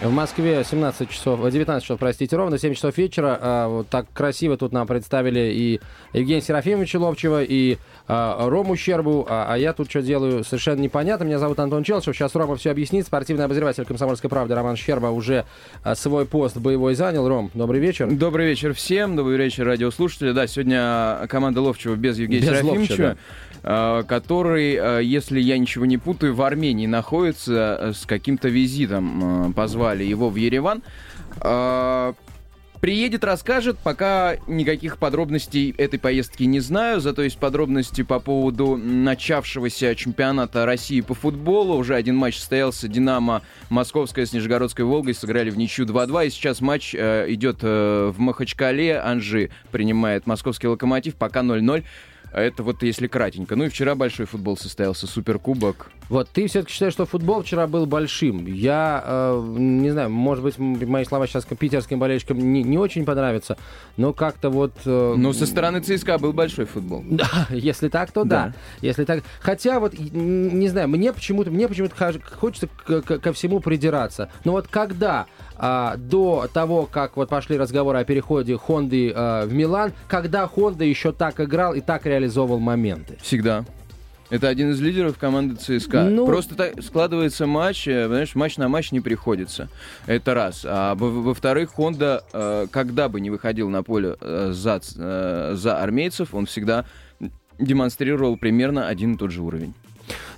В Москве 17 часов, 19 часов, простите, ровно 7 часов вечера. А, вот так красиво тут нам представили и Евгения Серафимовича Ловчева, и а, Рому Щербу, а, а я тут что делаю, совершенно непонятно. Меня зовут Антон Челшев, сейчас Рома все объяснит. Спортивный обозреватель «Комсомольской правды» Роман Щерба уже а, свой пост боевой занял. Ром, добрый вечер. Добрый вечер всем, добрый вечер, радиослушатели. Да, сегодня команда Ловчева без Евгения Без Серафимовича. Ловча, э, который, э, если я ничего не путаю, в Армении находится э, с каким-то визитом. э, Позвали его в Ереван. Э, Приедет, расскажет, пока никаких подробностей этой поездки не знаю, зато есть подробности по поводу начавшегося чемпионата России по футболу. Уже один матч состоялся, Динамо Московская с Нижегородской Волгой сыграли в ничью 2-2, и сейчас матч э, идет э, в Махачкале, Анжи принимает московский локомотив, пока 0-0. Это вот если кратенько. Ну и вчера большой футбол состоялся, суперкубок. Вот, ты все-таки считаешь, что футбол вчера был большим. Я, э, не знаю, может быть, мои слова сейчас питерским болельщикам не, не очень понравятся, но как-то вот... э, Ну, со стороны ЦСКА был большой футбол. Да, если так, то да. Да. Если так, хотя вот не знаю, мне почему-то мне почему-то хочется к- к- ко всему придираться. Но вот когда а, до того, как вот пошли разговоры о переходе Хонды а, в Милан, когда Хонда еще так играл и так реализовывал моменты. Всегда. Это один из лидеров команды ЦСКА. Ну- Просто так складывается матч, э, знаешь, матч на матч не приходится. Это раз. А во- во-вторых, Хонда, э, когда бы не выходил на поле э, за, э, за армейцев, он всегда демонстрировал примерно один и тот же уровень.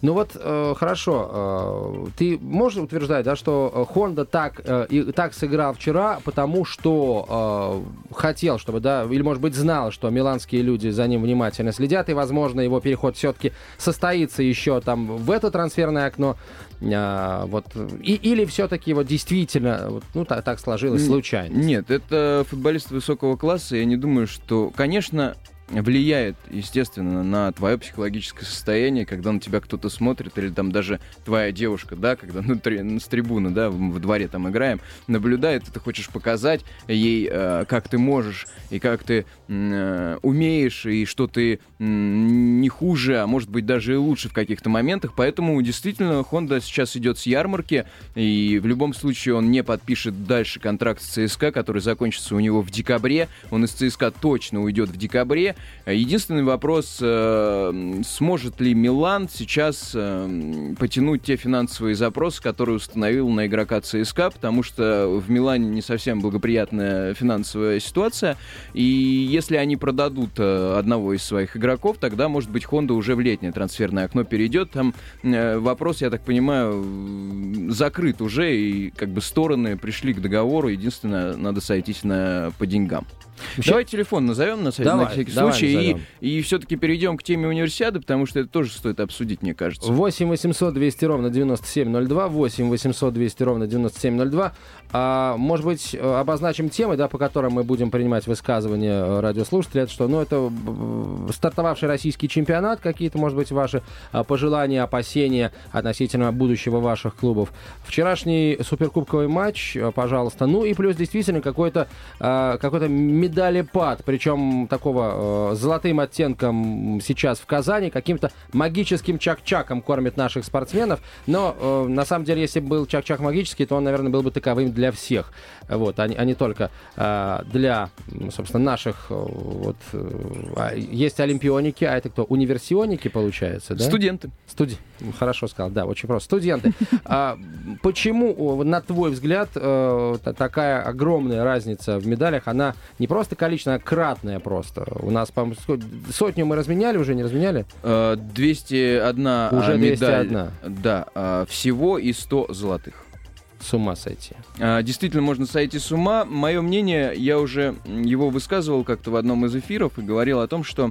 Ну вот, э, хорошо, э, ты можешь утверждать, да, что Хонда так, э, и, так сыграл вчера, потому что э, хотел, чтобы, да, или, может быть, знал, что миланские люди за ним внимательно следят, и, возможно, его переход все-таки состоится еще там в это трансферное окно, А, вот, и, или все-таки вот действительно, вот, ну, так, так сложилось случайно. Нет, это футболист высокого класса. Я не думаю, что, конечно, влияет, естественно, на твое психологическое состояние, когда на тебя кто-то смотрит, или там даже твоя девушка, да, когда ну, три- с трибуны, да, в, в дворе там играем, наблюдает, и ты хочешь показать ей, э, как ты можешь, и как ты э, умеешь, и что ты м, не хуже, а может быть даже и лучше в каких-то моментах. Поэтому действительно Honda сейчас идет с ярмарки, и в любом случае он не подпишет дальше контракт с ЦСКА, который закончится у него в декабре. Он из ЦСКА точно уйдет в декабре. Единственный вопрос, э, сможет ли Милан сейчас э, потянуть те финансовые запросы, которые установил на игрока ЦСКА, потому что в Милане не совсем благоприятная финансовая ситуация. И если они продадут э, одного из своих игроков, тогда, может быть, Honda уже в летнее трансферное окно перейдет. Там э, вопрос, я так понимаю, закрыт уже, и как бы стороны пришли к договору. Единственное, надо сойтись на, по деньгам. Давай телефон назовем на, Давай, на всякий давай случай, и, назовем. и все-таки перейдем к теме универсиады, потому что это тоже стоит обсудить, мне кажется. 8 800 200 ровно 9702, 8 800 200 ровно 9702. А, может быть, э, обозначим темы, да, по которым мы будем принимать высказывания радиослушателей. Это что? Ну, это э, стартовавший российский чемпионат, какие-то, может быть, ваши а, пожелания, опасения относительно будущего ваших клубов. Вчерашний суперкубковый матч, э, пожалуйста. Ну и плюс действительно какой-то а, какой-то медалепад, причем такого э, золотым оттенком сейчас в Казани, каким-то магическим чак-чаком кормит наших спортсменов. Но э, на самом деле, если бы был чак-чак магический, то он, наверное, был бы таковым для всех. Вот, а, не, а не только э, для, собственно, наших. э, Вот, э, а, есть олимпионики, а это кто? Универсионики, получается, да? Студенты. Студи... Хорошо сказал, да, очень просто. Студенты, а почему, на твой взгляд, э, та- такая огромная разница в медалях, она не просто количественная, а кратная просто? У нас, по-моему, сотню мы разменяли уже, не разменяли? Э, 201 а, Уже медаль. 201. Да, а, всего и 100 золотых. С ума сойти. А, Действительно, можно сойти с ума. Мое мнение, я уже его высказывал как-то в одном из эфиров и говорил о том, что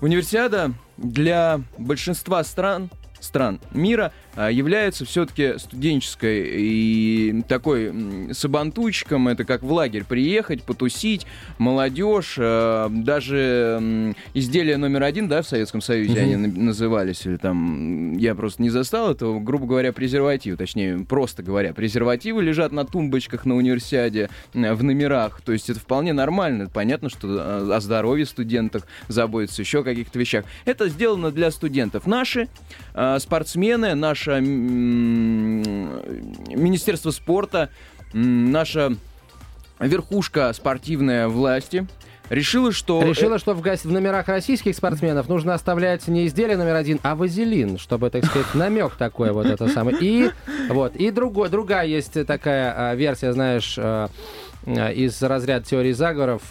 универсиада для большинства стран стран мира является все-таки студенческой и такой сабантуйчиком. Это как в лагерь приехать, потусить, молодежь, а, даже м, изделия номер один, да, в Советском Союзе они на- назывались, или там, я просто не застал этого, грубо говоря, презервативы, точнее, просто говоря, презервативы лежат на тумбочках на универсиаде, в номерах, то есть это вполне нормально, понятно, что э, о здоровье студентов заботятся, еще о каких-то вещах. Это сделано для студентов. Наши спортсмены, наше Министерство спорта, наша верхушка спортивная власти решила, что... Решила, что в, в номерах российских спортсменов нужно оставлять не изделие номер один, а вазелин, чтобы, так сказать, намек такой вот это самое. И вот, и другой, другая есть такая а, версия, знаешь, а, а, из разряда теории заговоров.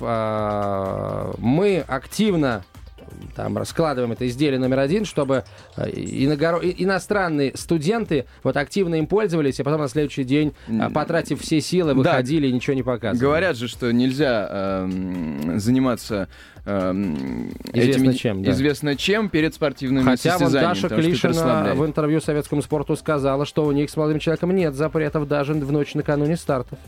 Мы активно там раскладываем это изделие номер один, чтобы э, иногоро- иностранные студенты вот активно им пользовались, а потом на следующий день, а, потратив все силы, Да. выходили и ничего не показывали. Говорят же, что нельзя эм, заниматься эм, Известно чем, да. известно чем перед спортивными Хотя вот состязаниями, Даша потому что это Клишина в интервью советскому спорту сказала, что у них с молодым человеком нет запретов даже в ночь накануне стартов.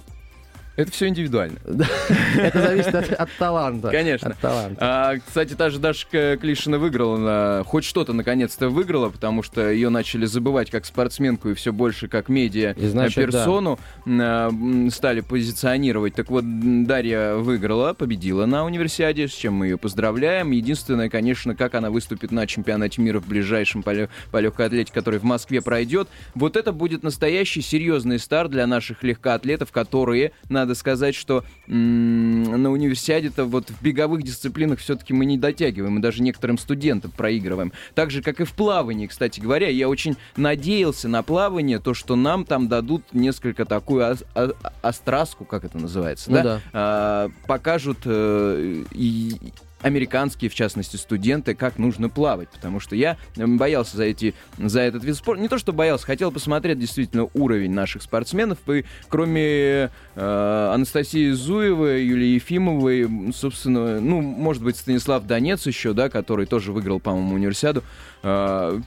Это все индивидуально. Это зависит от, от таланта. Конечно. От таланта. А, кстати, та же Дашка Клишина выиграла, на- хоть что-то наконец-то выиграла, потому что ее начали забывать как спортсменку и все больше как медиа И значит, персону стали позиционировать. Так вот, Дарья выиграла, победила на универсиаде, с чем мы ее поздравляем. Единственное, конечно, как она выступит на чемпионате мира в ближайшем по, по легкой атлетике, который в Москве пройдет. Вот это будет настоящий серьезный старт для наших легкоатлетов, которые, надо сказать, что м, на универсиаде-то вот в беговых дисциплинах все-таки мы не дотягиваем, мы даже некоторым студентам проигрываем. Так же, как и в плавании, кстати говоря. Я очень надеялся на плавание, то, что нам там дадут несколько такую ос- о- остраску, как это называется, Ну да? да. А, покажут э, и американские, в частности, студенты, как нужно плавать, потому что я м, боялся за, эти, за этот вид спорта. Не то, что боялся, хотел посмотреть действительно уровень наших спортсменов, и кроме э, Анастасии Зуевой, Юлии Ефимовой, собственно, ну, может быть, Станислав Донец еще, да, который тоже выиграл, по-моему, универсиаду,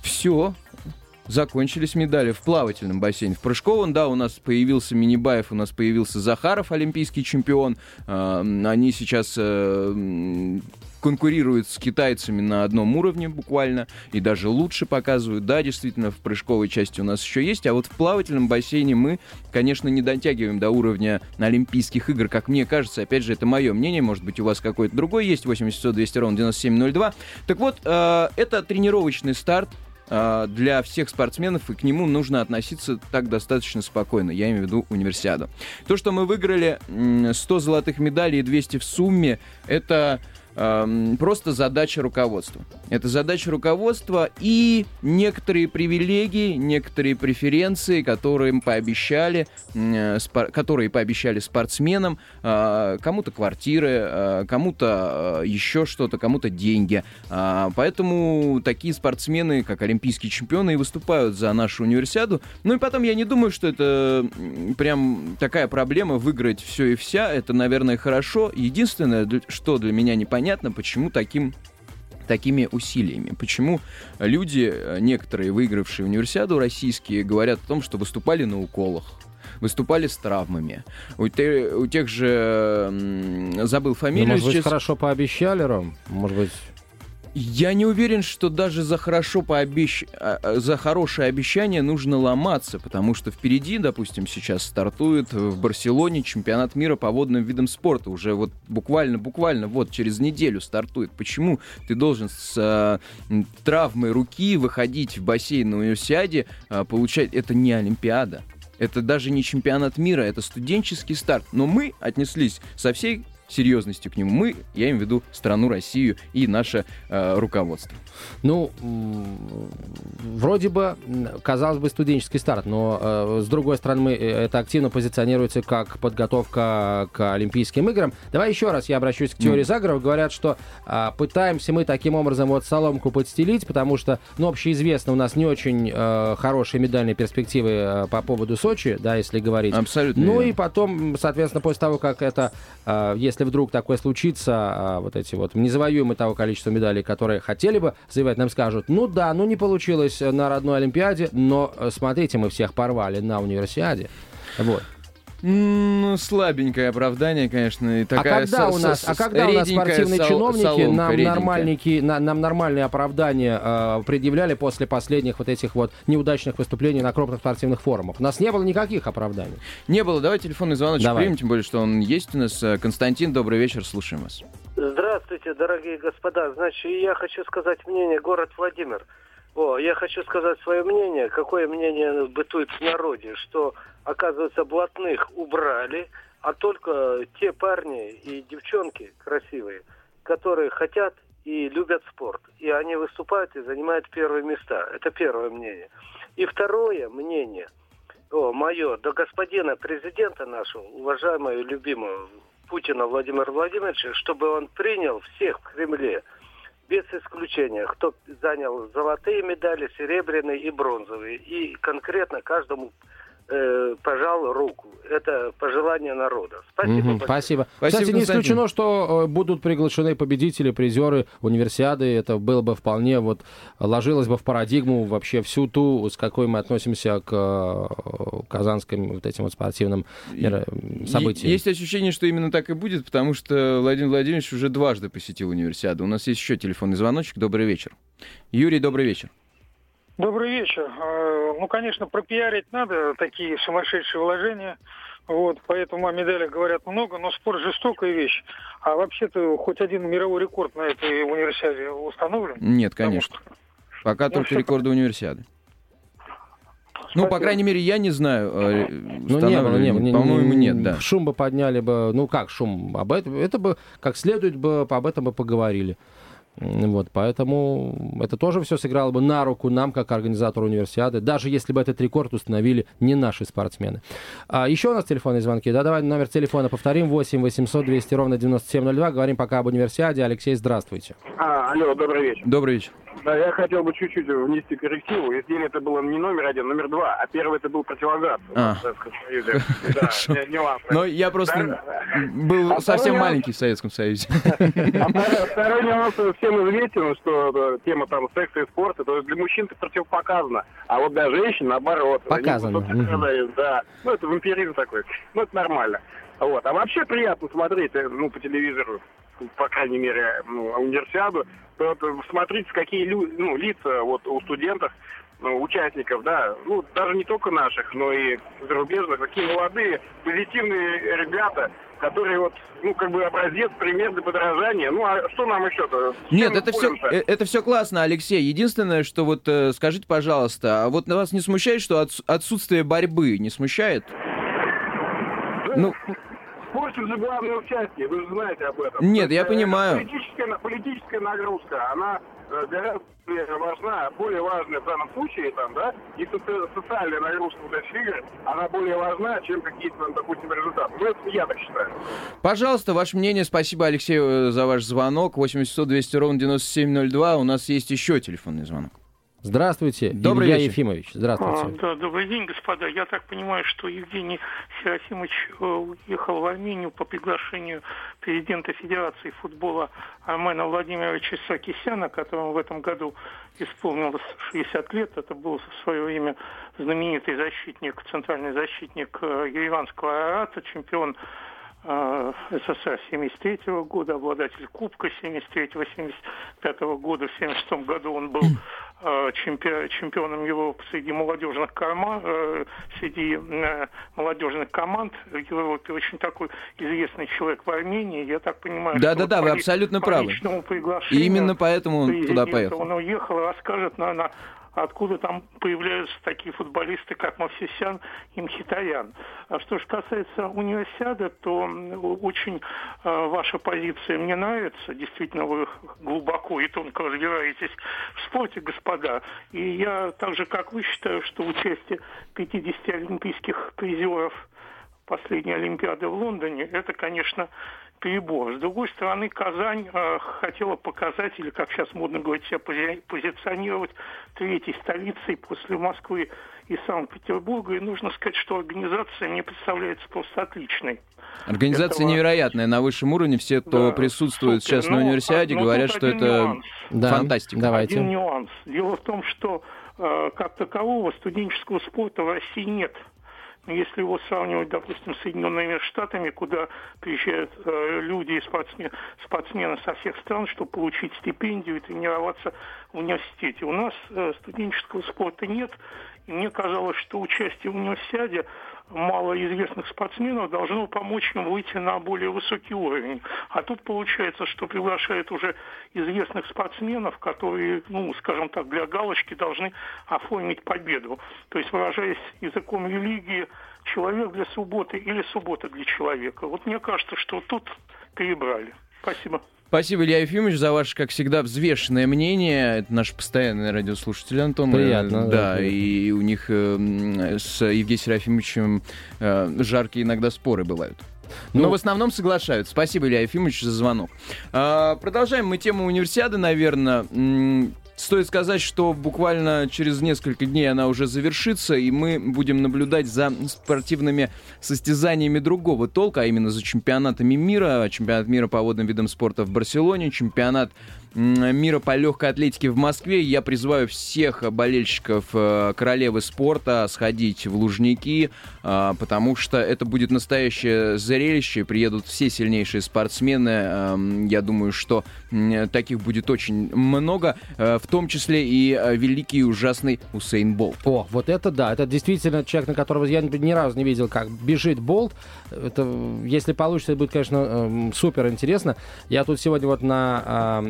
все, закончились медали в плавательном бассейне. В прыжковом, да, у нас появился Минибаев, у нас появился Захаров, олимпийский чемпион. А, Они сейчас э, конкурируют с китайцами на одном уровне буквально, и даже лучше показывают. Да, действительно, в прыжковой части у нас еще есть, а вот в плавательном бассейне мы, конечно, не дотягиваем до уровня Олимпийских игр, как мне кажется. Опять же, это мое мнение, может быть, у вас какой-то другой есть, 800 200 ровно 9702. Так вот, э, это тренировочный старт, для всех спортсменов, и к нему нужно относиться так достаточно спокойно. Я имею в виду универсиаду. То, что мы выиграли м, 100 золотых медалей и 200 в сумме, это ам, просто задача руководства. Это задача руководства и некоторые привилегии, некоторые преференции, которые им пообещали, э, которые пообещали спортсменам, а, кому-то квартиры, а, кому-то еще что-то, кому-то деньги. Поэтому такие спортсмены, как олимпийские чемпионы, и выступают за нашу универсиаду. Ну и потом я не думаю, что это прям такая проблема выиграть все и вся. Это, наверное, хорошо. Единственное, что для меня непонятно, почему таким такими усилиями. Почему люди, э, некоторые выигравшие универсиаду российские, говорят о том, что выступали на уколах, выступали с травмами. У, те- у тех же... Забыл Ну, фамилию может быть, сейчас. хорошо пообещали, Ром? Может быть... Я не уверен, что даже за, хорошо пообещ... а, а, за хорошее обещание нужно ломаться, потому что впереди, допустим, сейчас стартует в Барселоне чемпионат мира по водным видам спорта. Уже вот буквально-буквально вот через неделю стартует. Почему ты должен с а, травмой руки выходить в бассейн на универсиаде, а, получать... Это не Олимпиада. Это даже не чемпионат мира, это студенческий старт. Но мы отнеслись со всей серьезностью к нему. Мы, я имею в виду страну Россию и наше э, руководство. Ну, вроде бы, казалось бы, студенческий старт, но э, с другой стороны, мы, э, это активно позиционируется как подготовка к Олимпийским играм. Давай еще раз я обращусь к теории Ну. заговоров. Говорят, что а, пытаемся мы таким образом вот соломку подстелить, потому что, ну, общеизвестно, у нас не очень э, хорошие медальные перспективы э, по поводу Сочи, да, если говорить. Абсолютно. Ну верно. и потом, соответственно, после того, как это, э, если если вдруг такое случится, а, вот эти вот незавоюемые того количества медалей, которые хотели бы завоевать, нам скажут, ну да, ну не получилось на родной Олимпиаде, но э, смотрите, мы всех порвали на универсиаде. Вот. Ну, слабенькое оправдание, конечно. И такая а когда у нас, а когда у нас спортивные сол- чиновники соломка, нам, реденькая. нормальники, на- нам нормальные оправдания э, предъявляли после последних вот этих вот неудачных выступлений на крупных спортивных форумах? У нас не было никаких оправданий. Не было. Давай телефонный звоночек Давай. примем, тем более, что он есть у нас. Э, Константин, добрый вечер, слушаем вас. Здравствуйте, дорогие господа. Значит, я хочу сказать мнение город Владимир. О, я хочу сказать свое мнение, какое мнение бытует в народе, что, оказывается, блатных убрали, а только те парни и девчонки красивые, которые хотят и любят спорт. И они выступают и занимают первые места. Это первое мнение. И второе мнение, о, мое, до господина президента нашего, уважаемого и любимого Путина Владимира Владимировича, чтобы он принял всех в Кремле, без исключения, кто занял золотые медали, серебряные и бронзовые, и конкретно каждому э, пожал руку. Это пожелание народа. Спасибо. Большое. спасибо. Спасибо, Кстати, не исключено, что э, будут приглашены победители, призеры универсиады. Это было бы вполне вот ложилось бы в парадигму вообще всю ту, с какой мы относимся к э, казанским вот этим вот спортивным Е- событиям. Есть ощущение, что именно так и будет, потому что Владимир Владимирович уже дважды посетил универсиаду. У нас есть еще телефонный звоночек. Добрый вечер. Юрий, добрый вечер. Добрый вечер. Э, Ну, конечно, пропиарить надо такие сумасшедшие вложения. Вот, поэтому о медалях говорят много, но спорт жестокая вещь. А вообще-то хоть один мировой рекорд на этой универсиаде установлен? Нет, конечно. что- Пока Ну, только рекорды универсиады. Ну, по Спасибо. крайней мере, я не знаю. э, Ну, не было, не было. По-моему, не- нет, да. Шум бы подняли бы, ну как шум, об этом, это бы как следует бы об этом бы поговорили. Вот, поэтому это тоже все сыграло бы на руку нам, как организатору универсиады, даже если бы этот рекорд установили не наши спортсмены. А, еще у нас телефонные звонки. Да, давай номер телефона повторим. 8 800 200 ровно 9702. Говорим пока об универсиаде. Алексей, здравствуйте. А, алло, добрый вечер. Добрый вечер. Да, я хотел бы чуть-чуть внести коррективу. Если это было не номер один, номер два, а первый это был противогаз. А. Союзе. Да, нюансы. Но я просто был А совсем второй маленький в Советском Союзе. А второй- нюанс всем известен, что тема там секса и спорта, то есть для мужчин это противопоказано, а вот для женщин наоборот. Показано. страдают, Да, ну это вампиризм такой, ну это нормально. Вот. А вообще приятно смотреть, э, ну, по телевизору, по крайней мере, ну, универсиаду, то вот, э, смотрите, какие лю- ну, лица вот у студентов, ну, участников, да, ну, даже не только наших, но и зарубежных, такие молодые, позитивные ребята, которые вот, ну, как бы образец, пример для подражания. Ну, а что нам еще-то? С Нет, это все, споримся? это все классно, Алексей. Единственное, что вот э, скажите, пожалуйста, а вот на вас не смущает, что отс- отсутствие борьбы не смущает? Ну, Спорте же главное участие, вы же знаете об этом. Нет, я э, понимаю. Политическая, политическая нагрузка, она э, гораздо более важна, более важная в данном случае, там, да, и соци- социальная нагрузка вот этих игр, она более важна, чем какие-то, допустим, результаты. Ну, это я так считаю. пожалуйста, ваше мнение. Спасибо, Алексей, э, за ваш звонок. 800 200 ровно 9702. У нас есть еще телефонный звонок. Здравствуйте, Добрый Илья вечер. Ефимович. А, Здравствуйте. да, добрый день, господа. Я так понимаю, что Евгений Серафимович э, уехал в Армению по приглашению президента Федерации футбола Армена Владимировича Саркисяна, которому в этом году исполнилось 60 лет. Это был в свое время знаменитый защитник, центральный защитник э, Ереванского Арарата, чемпион СССР 73 года, обладатель Кубка 73-85 года. В 76 году он был э, чемпи- чемпионом Европы среди молодежных корма, э, среди э, молодежных команд в Европе. Очень такой известный человек в Армении. Я так понимаю, Да-да-да, вы абсолютно правы. И именно поэтому он туда поехал. Он уехал и расскажет, наверное, откуда там появляются такие футболисты, как Мавсисян и Мхитарян. А что же касается универсиады, то очень э, ваша позиция мне нравится. Действительно, вы глубоко и тонко разбираетесь в спорте, господа. И я так же, как вы, считаю, что участие 50 олимпийских призеров последней Олимпиады в Лондоне, это, конечно, перебор. С другой стороны, Казань э, хотела показать, или, как сейчас модно говорить, себя пози- позиционировать третьей столицей после Москвы и Санкт-Петербурга. И нужно сказать, что организация мне представляется просто отличной. Организация Этого- невероятная, на высшем уровне. Все, кто Да, присутствует супер. сейчас на Но- универсиаде, но говорят, что это нюанс. Да, фантастика. давайте. Один нюанс. Дело в том, что э, как такового студенческого спорта в России нет. Но Если его сравнивать, допустим, с Соединенными Штатами, куда приезжают э, люди и спортсмен- спортсмены со всех стран, чтобы получить стипендию и тренироваться в университете. У нас э, студенческого спорта нет, и мне казалось, что участие в универсиаде малоизвестных спортсменов должно помочь им выйти на более высокий уровень. А тут получается, что приглашают уже известных спортсменов, которые, ну, скажем так, для галочки должны оформить победу. То есть, выражаясь языком религии, человек для субботы или суббота для человека. Вот мне кажется, что тут перебрали. Спасибо. Спасибо, Илья Ефимович, за ваше, как всегда, взвешенное мнение. Это наш постоянный радиослушатель Антон. Приятно, да, Да, и у них э, с Евгением Серафимовичем э, жаркие иногда споры бывают. Но Ну- в основном соглашаются. Спасибо, Илья Ефимович, за звонок. А, продолжаем мы тему универсиады, наверное. Стоит сказать, что буквально через несколько дней она уже завершится, и мы будем наблюдать за спортивными состязаниями другого толка, а именно за чемпионатами мира, чемпионат мира по водным видам спорта в Барселоне, чемпионат мира по легкой атлетике в Москве. Я призываю всех болельщиков э, королевы спорта сходить в Лужники, э, потому что это будет настоящее зрелище. Приедут все сильнейшие спортсмены. Эм, Я думаю, что таких будет очень много, э, в том числе и э, великий и ужасный Усейн Болт. О, вот это да, это действительно человек, на которого я ни, разу не видел, как бежит Болт. Это, если получится, это будет, конечно, эм, супер интересно. Я тут сегодня вот на, а,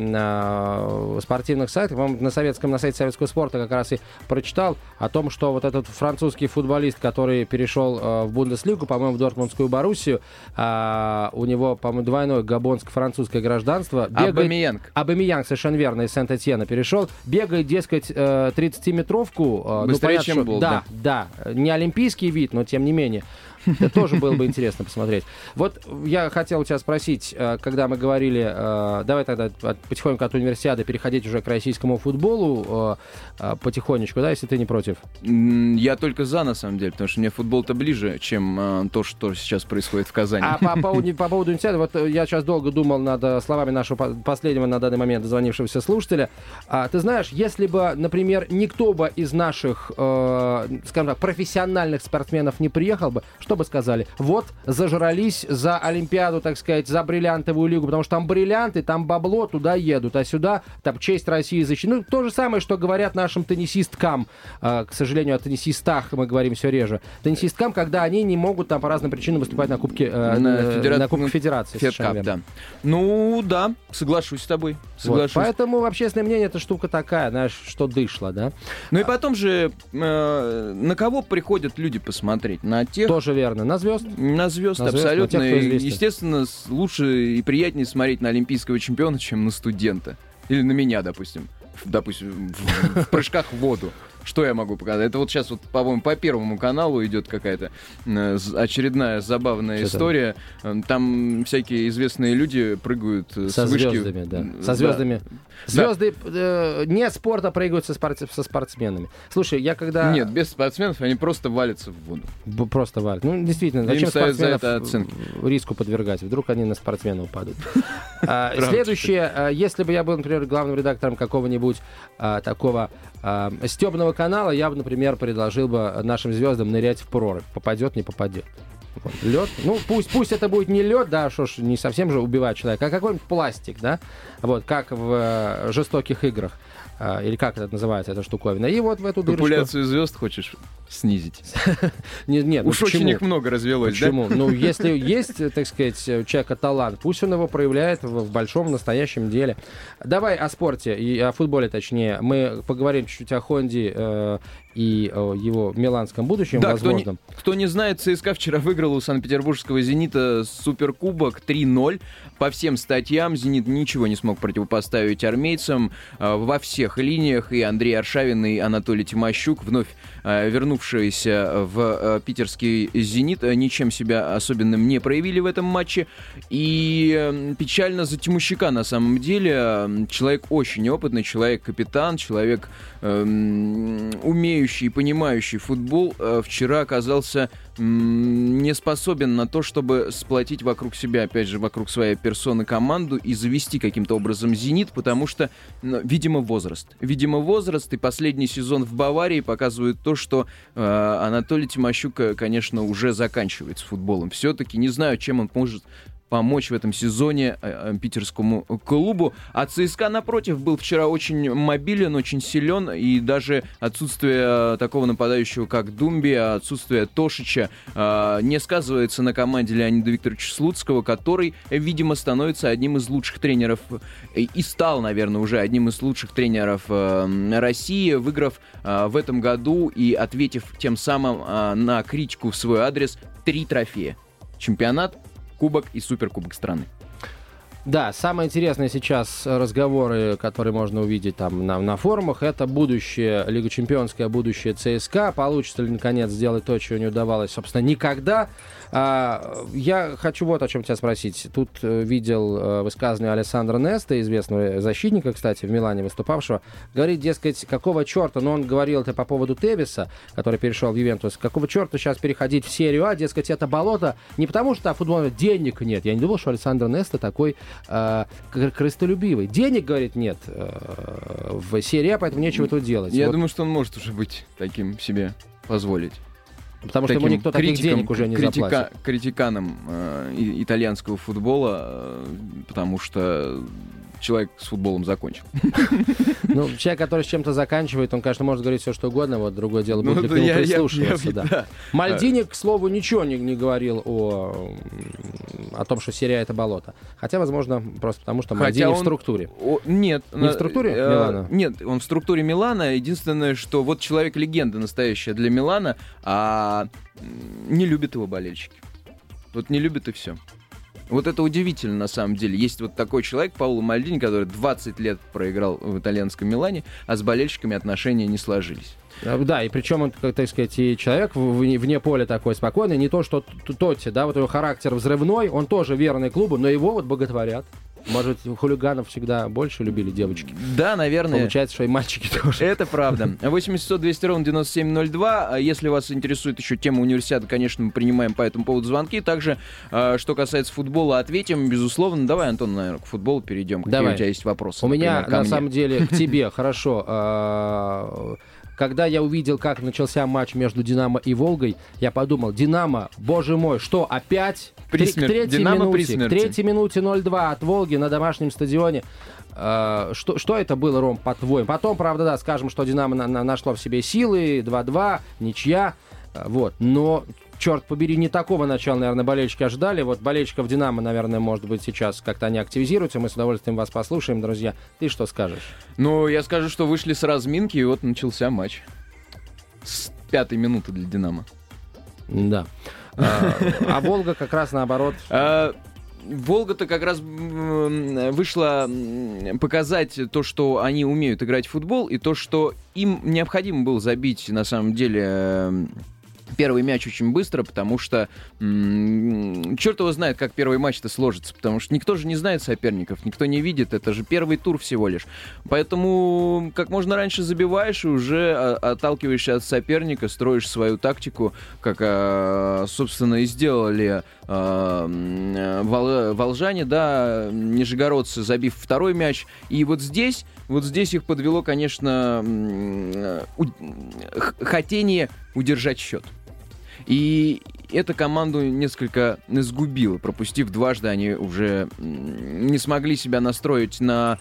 на спортивных сайтах, на советском, на сайте советского спорта как раз и прочитал о том, что вот этот французский футболист, который перешел э, в Бундеслигу, по-моему, в Дортмундскую Боруссию, а, у него, по-моему, двойное габонско-французское гражданство. бегает- Абамиянг. Абамиянг, совершенно верно, из Сент-Этьена перешел. Бегает, дескать, э, 30-метровку. э, Быстрее, понятно, чем что- Болт, Да, да. Не олимпийский вид, но тем не менее. Это тоже было бы интересно посмотреть. Вот я хотел у тебя спросить, э, когда мы говорили, э, давай тогда от- потихоньку от универсиады переходить уже к российскому футболу э, потихонечку, да, если ты не против. Я только за, на самом деле, потому что мне футбол-то ближе, чем то, что сейчас происходит в Казани. А по, по по поводу универсиады, вот я сейчас долго думал над словами нашего по- последнего на данный момент дозвонившегося слушателя. А, ты знаешь, если бы, например, никто бы из наших, скажем так, профессиональных спортсменов не приехал бы, что бы сказали? Вот, зажрались за Олимпиаду, так сказать, за бриллиантовую лигу, потому что там бриллианты, там бабло, туда едут, а сюда там честь России защищена. Ну, то же самое, что говорят нашим теннисисткам. Э, к сожалению, о теннисистах мы говорим все реже. Теннисисткам, когда они не могут там по разным причинам выступать на Кубке, э, На федера- на Кубке Федерации. Федкап, да. Ну, да, соглашусь с тобой. Вот, Соглашусь. Поэтому общественное мнение это штука такая, знаешь, что дышло, да? Ну и потом же, э, на кого приходят люди посмотреть? На тех, Тоже верно. На звезд. на звезд, На звезд, абсолютно. на тех, естественно, лучше и приятнее смотреть на олимпийского чемпиона, чем на студента. Или на меня, допустим. Допустим, в, в прыжках в воду. Что я могу показать? Это вот сейчас, вот, по-моему, по Первому каналу идет какая-то э, очередная забавная Что там? история. Э, Там всякие известные люди прыгают э, Со с вышки. звездами, да. Со звездами. Звезды э, не спорта прыгают со, спорт- со спортсменами. Слушай, я когда... Нет, без спортсменов они просто валятся в воду. Просто валят. Ну, действительно, Им зачем за спортсменов это оценки. риску подвергать? Вдруг они на спортсмена упадут. А, Следующее, а, если бы я был, например, главным редактором какого-нибудь а, такого а, стебного канала, я бы, например, предложил бы нашим звездам нырять в прорубь. Попадет, не попадет. Лед. Ну, пусть, пусть это будет не лед, да, что ж, не совсем же убивать человека, а какой-нибудь пластик, да, вот, как в э, жестоких играх. А, или как это называется, эта штуковина. И вот в эту. Популяцию звезд хочешь снизить? Не- Нет, ну Уж очень их много развелось? Почему? Ну, если есть, так сказать, у человека талант, пусть он его проявляет в, большом настоящем деле. Давай о спорте и о футболе, точнее. Мы поговорим чуть-чуть о Хонде э, и его миланском будущем, Да, кто не, возможном. кто не знает, ЦСКА вчера выиграл у Санкт-Петербургского «Зенита» суперкубок 3-0. по всем статьям «Зенит» ничего не смог противопоставить армейцам э, во всех линиях. И Андрей Аршавин, и Анатолий Тимощук, вновь э, вернувшиеся в э, питерский «Зенит», э, ничем себя особенным не проявили в этом матче. И э, печально за Тимощука на самом деле. Э, человек очень опытный, человек-капитан, человек э, умеющий и понимающий футбол. Э, вчера оказался не способен на то, чтобы сплотить вокруг себя, опять же, вокруг своей персоны команду и завести каким-то образом «Зенит», потому что, ну, видимо, возраст. Видимо, возраст, и последний сезон в Баварии показывает то, что Анатолий Тимощук, э, конечно, уже заканчивает с футболом. Все-таки не знаю, чем он может помочь в этом сезоне э, э, питерскому клубу. А ЦСКА, напротив, был вчера очень мобилен, очень силен, и даже отсутствие такого нападающего, как Думби, отсутствие Тошича э, не сказывается на команде Леонида Викторовича Слуцкого, который, видимо, становится одним из лучших тренеров и стал, наверное, уже одним из лучших тренеров России, выиграв в этом году и ответив тем самым на критику в свой адрес три трофея. Чемпионат, кубок и суперкубок страны. Да, самое интересное сейчас разговоры, которые можно увидеть там на, на форумах, это будущее, Лига Чемпионская, будущее ЦСКА. Получится ли, наконец, сделать то, чего не удавалось, собственно, никогда. А, я хочу вот о чем тебя спросить. Тут э, видел э, высказывание Александра Неста, известного защитника, кстати, в Милане выступавшего. Говорит, дескать, какого черта, но он говорил это по поводу Тевиса, который перешел в Ювентус, какого черта сейчас переходить в серию А, дескать, это болото не потому, что футбол денег нет. Я не думал, что Александр Неста такой э, крыстолюбивый. Денег, говорит, нет э, в серии А, поэтому нечего тут делать. Я вот. думаю, что он может уже быть таким себе позволить. Потому что ему никто таких денег уже не критика, заплатит. Критиканом э, итальянского футбола, э, потому что человек с футболом закончил. Ну, человек, который с чем-то заканчивает, он, конечно, может говорить все, что угодно, вот другое дело, будет ну, ли к нему прислушиваться. Я, я, да. Да. Мальдини, к слову, ничего не, не говорил о, о том, что серия это болото. Хотя, возможно, просто потому, что Мальдини он, в структуре. О, нет. Не в структуре э, Милана? Нет, он в структуре Милана. Единственное, что вот человек-легенда настоящая для Милана, а не любит его болельщики. Вот не любит и все. Вот это удивительно, на самом деле. Есть вот такой человек, Пауло Мальдини, который 20 лет проиграл в итальянском Милане, а с болельщиками отношения не сложились. А, да, и причем он, как так сказать, и человек вне, вне поля такой спокойный, не то, что Тотти, да, вот его характер взрывной, он тоже верный клубу, но его вот боготворят. Может, хулиганов всегда больше любили девочки? Да, наверное. Получается, что и мальчики тоже. Это правда. 800 200 ровно 9702. А если вас интересует еще тема универсиады, конечно, мы принимаем по этому поводу звонки. Также, а, что касается футбола, ответим, безусловно. Давай, Антон, наверное, к футболу перейдем. Какие Давай. у тебя есть вопросы? У меня, на самом деле, к тебе, хорошо. А, когда я увидел, как начался матч между Динамо и Волгой, я подумал, Динамо, боже мой, что, опять? При смер... К третьей Динамо минуте, при смерти. К третьей минуте 0-2 от Волги на домашнем стадионе. Uh, что, что это было, Ром, по-твоему? Потом, правда, да, скажем, что Динамо на, на, нашло в себе силы, 2-2, ничья. Uh, вот. Но черт побери, не такого начала, наверное, болельщики ожидали. Вот болельщиков «Динамо», наверное, может быть, сейчас как-то они активизируются. Мы с удовольствием вас послушаем, друзья. Ты что скажешь? Ну, я скажу, что вышли с разминки, и вот начался матч. С пятой минуты для «Динамо». Да. А, а «Волга» как раз наоборот... А, Волга-то как раз вышла показать то, что они умеют играть в футбол, и то, что им необходимо было забить, на самом деле, первый мяч очень быстро, потому что м- черт его знает, как первый матч-то сложится, потому что никто же не знает соперников, никто не видит, это же первый тур всего лишь. Поэтому как можно раньше забиваешь и уже а, отталкиваешься от соперника, строишь свою тактику, как, а, собственно, и сделали а, вол, волжане, да, нижегородцы, забив второй мяч. И вот здесь, вот здесь их подвело, конечно, хотение удержать счет. И эта команду несколько сгубила. Пропустив дважды, они уже не смогли себя настроить на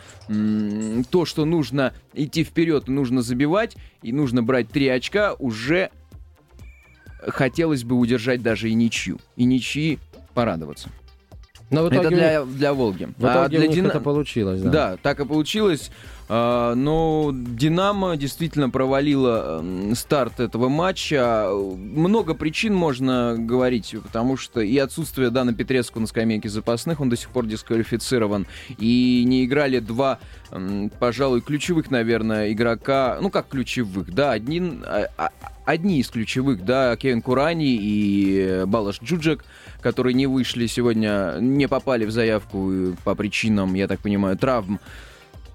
то, что нужно идти вперед, нужно забивать, и нужно брать три очка. Уже хотелось бы удержать даже и ничью. И ничьи порадоваться. Но в итоге это для, для Волги. В итоге а для у них Дина- это получилось, да. Да, так и получилось. А, Но Динамо действительно провалила м, старт этого матча. Много причин можно говорить, потому что и отсутствие Дана Петреску на скамейке запасных, он до сих пор дисквалифицирован, и не играли два, пожалуй, ключевых, наверное, игрока, ну как ключевых, да, один, а- а- одни из ключевых, да, Кевин Курани и Балаш Джуджек, которые не вышли сегодня, не попали в заявку э, по причинам, я так понимаю, травм.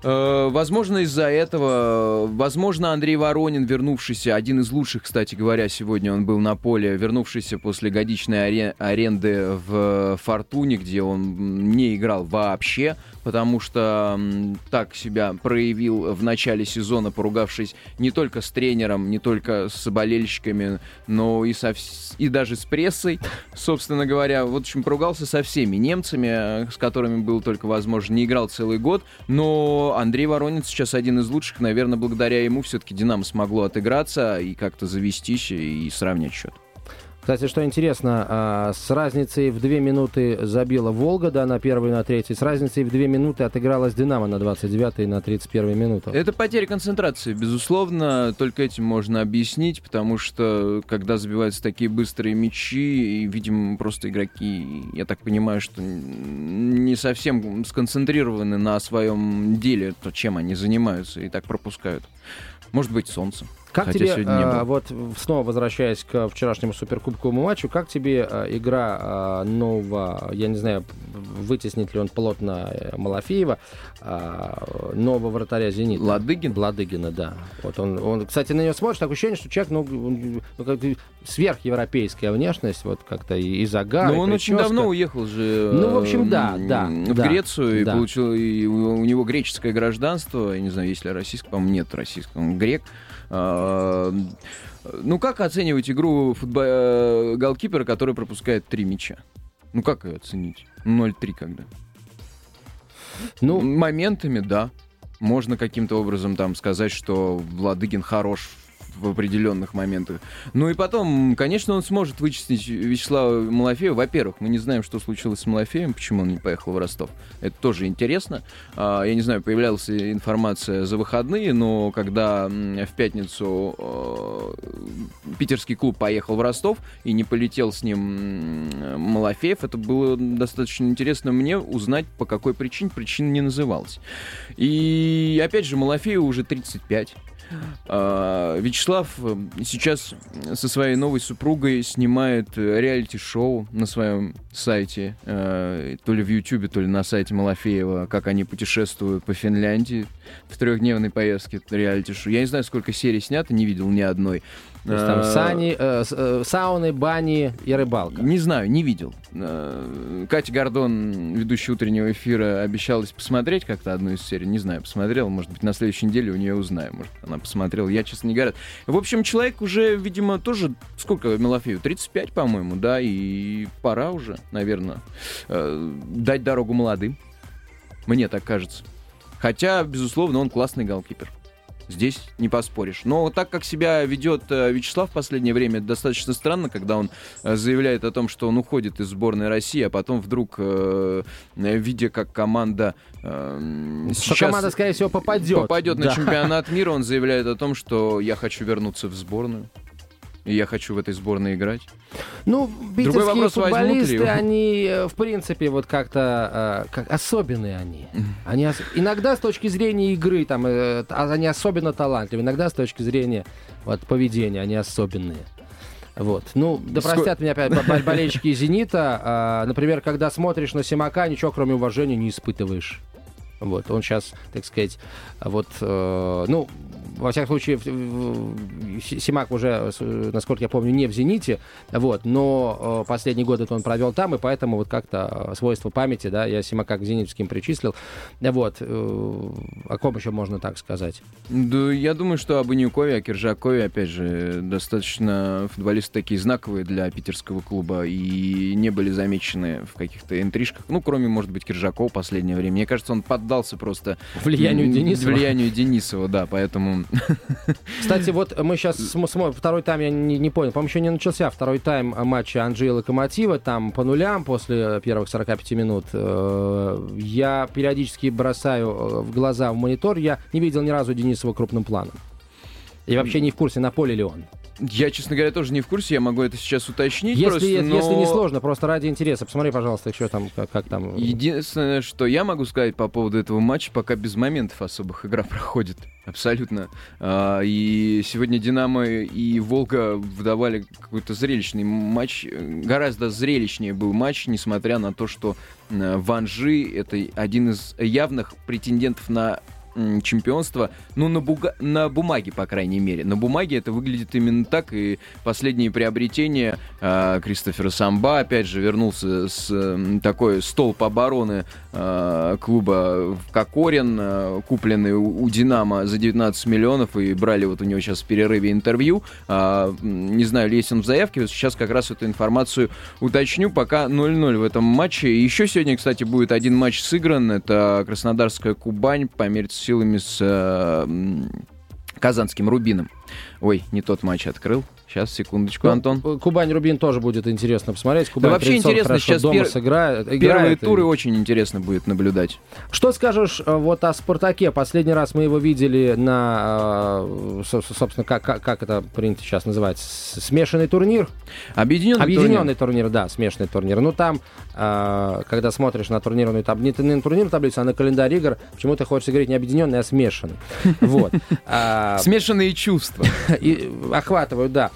Э, Возможно, из-за этого, возможно, Андрей Воронин, вернувшийся, один из лучших, кстати говоря, сегодня он был на поле, вернувшийся после годичной аре- аренды в Фортуне, где он не играл вообще, потому что так себя проявил в начале сезона, поругавшись не только с тренером, не только с болельщиками, но и, со вс- и даже с прессой, собственно говоря. Вот, в общем, поругался со всеми немцами, э, с которыми было только возможно. Не играл целый год, но Андрей Воронин сейчас один из лучших. Наверное, благодаря ему все-таки «Динамо» смогло отыграться и как-то завестись и сравнять счет. Кстати, что интересно, а, с разницей в две минуты забила Волга, да, на первой и на третьей. С разницей в две минуты отыгралась Динамо на 29 и на 31 минуту. Это потеря концентрации, безусловно, только этим можно объяснить, потому что когда забиваются такие быстрые мячи, и, видимо, просто игроки, я так понимаю, что не совсем сконцентрированы на своем деле, то чем они занимаются, и так пропускают. Может быть, солнце. Как Хотя тебе, а, вот снова возвращаясь к вчерашнему суперкубковому матчу, как тебе а, игра а, нового, я не знаю, вытеснит ли он плотно э, Малафеева, а, нового вратаря «Зенита»? Ладыгин? Ладыгина, да. Вот он, он, кстати, на нее смотришь, такое ощущение, что человек, ну, он, ну, как сверхевропейская внешность, вот как-то и, загар, Ну, и он очень прическа. давно уехал же Ну, в общем, да, м, да, в да, Грецию и да. получил и у, него греческое гражданство. Я не знаю, есть ли российское, по-моему, нет российского, он грек. Ну, как оценивать игру футбо- э, голкипера, который пропускает три мяча? Ну, как ее оценить? 0-3 когда? Ну, Моментами, да. Можно каким-то образом там сказать, что Владыгин хорош в определенных моментах. Ну и потом, конечно, он сможет вычислить Вячеслава Малафеева. Во-первых, мы не знаем, что случилось с Малафеем, почему он не поехал в Ростов. Это тоже интересно. А, Я не знаю, появлялась информация за выходные, но когда в пятницу э, питерский клуб поехал в Ростов и не полетел с ним Малафеев, это было достаточно интересно мне узнать, по какой причине. Причина не называлась. И опять же, Малафееву уже 35. А, Вячеслав э, сейчас со своей новой супругой снимает э, реалити-шоу на своем сайте, э, то ли в Ютубе, то ли на сайте Малафеева, как они путешествуют по Финляндии в трехдневной поездке реалити-шоу. Я не знаю, сколько серий снято, не видел ни одной. То есть там А, сани, э, э, сауны, бани и рыбалка. не знаю, не видел. Э, Катя Гордон, ведущая утреннего эфира, обещалась посмотреть как-то одну из серий. Не знаю, посмотрела. Может быть, на следующей неделе у нее узнаю. Может, она посмотрела. Я, честно не говорю. В общем, человек уже, видимо, тоже... Сколько Мелофею? 35, по-моему, да? И пора уже, наверное, э, дать дорогу молодым. Мне так кажется. Хотя, безусловно, он классный голкипер. Здесь не поспоришь. Но так как себя ведет э, Вячеслав в последнее время, это достаточно странно, когда он э, заявляет о том, что он уходит из сборной России, а потом вдруг, э, видя, как команда э, Что команда, скорее всего, попадет. попадет на Да. чемпионат мира, он заявляет о том, что я хочу вернуться в сборную. И я хочу в этой сборной играть. Ну, питерские вопрос, возьмут ли футболисты, они, э, в принципе, вот как-то э, как особенные они. они ос- иногда с точки зрения игры, там, э, они особенно талантливы, иногда с точки зрения вот, поведения они особенные. Вот. Ну, да Ско- простят меня опять бо- бо- болельщики «Зенита». а, например, когда смотришь на Симака, ничего кроме уважения не испытываешь. Вот, он сейчас, так сказать, вот, э, ну, во всяком случае, Симак уже, насколько я помню, не в «Зените», вот, но э, последний год это он провел там, и поэтому вот как-то э, свойство памяти, да, я Симака к «Зенитовским» причислил. Вот, э, о ком еще можно так сказать? Да, я думаю, что об Анюкове, о Киржакове, опять же, достаточно футболисты такие знаковые для питерского клуба и не были замечены в каких-то интрижках. Ну, кроме, может быть, Киржакова последнее время. Мне кажется, он поддался просто Влиянию Денисова. Влиянию Денисова, да, поэтому Кстати, вот мы сейчас смотрим, второй тайм, я не, не понял, по-моему, еще не начался второй тайм матча Анжи и Локомотива, там по нулям после первых 45 минут. Э, я периодически бросаю э, в глаза в монитор, я не видел ни разу Денисова крупным планом. И вообще не в курсе, на поле ли он. Я, честно говоря, тоже не в курсе, я могу это сейчас уточнить. Если, просто, но... если не сложно, просто ради интереса, посмотри, пожалуйста, что там, как, как там. Единственное, что я могу сказать по поводу этого матча, пока без моментов особых игра проходит. Абсолютно. А, и сегодня Динамо и Волга выдавали какой-то зрелищный матч. Гораздо зрелищнее был матч, несмотря на то, что Ванжи это один из явных претендентов на чемпионства, ну, на, буга... на бумаге, по крайней мере. На бумаге это выглядит именно так, и последние приобретения э, Кристофера Самба, опять же, вернулся с э, такой столб обороны э, клуба в Кокорин, э, купленный у, у Динамо за 19 миллионов, и брали вот у него сейчас в перерыве интервью. Э, не знаю, есть он в заявке, вот сейчас как раз эту информацию уточню, пока 0-0 в этом матче. Еще сегодня, кстати, будет один матч сыгран, это Краснодарская Кубань, померится силами с э, казанским Рубином. Ой, не тот матч открыл. Сейчас, секундочку, Антон. Кубань-Рубин тоже будет интересно посмотреть. Кубань да вообще интересно, сейчас дома пер... сыграет, первые играет туры и... очень интересно будет наблюдать. Что скажешь э, вот о «Спартаке»? Последний раз мы его видели на, э, собственно, как, как, как это принято сейчас называть, смешанный турнир? Объединенный, Объединенный турнир. турнир, да, смешанный турнир. Ну, там, э, когда смотришь на турнирную таблицу, не на турнирную таблицу, а на календарь игр, почему-то хочется говорить не объединенный, а смешанный. Вот. А, Смешанные чувства. Охватывают, да.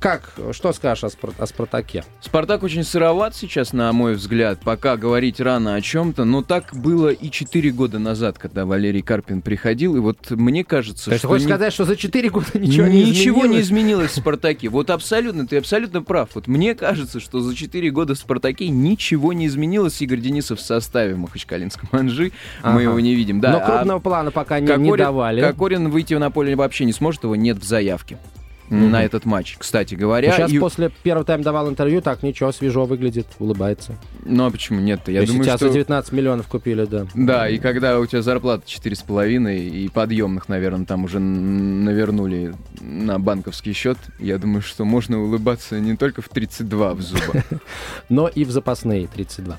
Как, что скажешь о, Спар- о Спартаке? Спартак очень сыроват сейчас, на мой взгляд. Пока говорить рано о чем-то, но так было и 4 года назад, когда Валерий Карпин приходил. И вот мне кажется, То есть что... Хочешь не... сказать, что за 4 года ничего, не изменилось? Ничего не изменилось в Спартаке. Вот абсолютно, ты абсолютно прав. Вот мне кажется, что за 4 года в Спартаке ничего не изменилось. Игорь Денисов в составе Махачкалинском Анжи. Ага. Мы его не видим. Да, но крупного а плана пока не, Кокорин, не давали. Кокорин выйти на поле вообще не сможет, его нет в заявке mm-hmm. на этот матч, кстати говоря. Сейчас и... после первого тайма давал интервью, так ничего, свежо выглядит, улыбается. Ну а почему нет? Я думаю, сейчас что... за 19 миллионов купили, да. Да, и когда у тебя зарплата 4,5 и подъемных, наверное, там уже навернули на банковский счет, я думаю, что можно улыбаться не только в 32 в зубы. Но и в запасные 32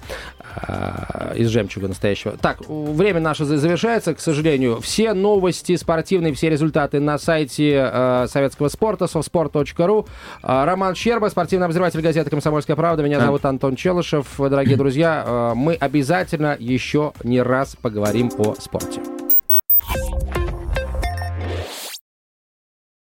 а, из жемчуга настоящего. Так, время наше завершается, к сожалению. Все новости спортивные, все результаты на сайте э, советского спорта, softsport.ru. Э, Роман Щерба, спортивный обозреватель газеты «Комсомольская правда». Меня зовут Антон Челышев. Дорогие друзья, э, мы обязательно еще не раз поговорим о спорте.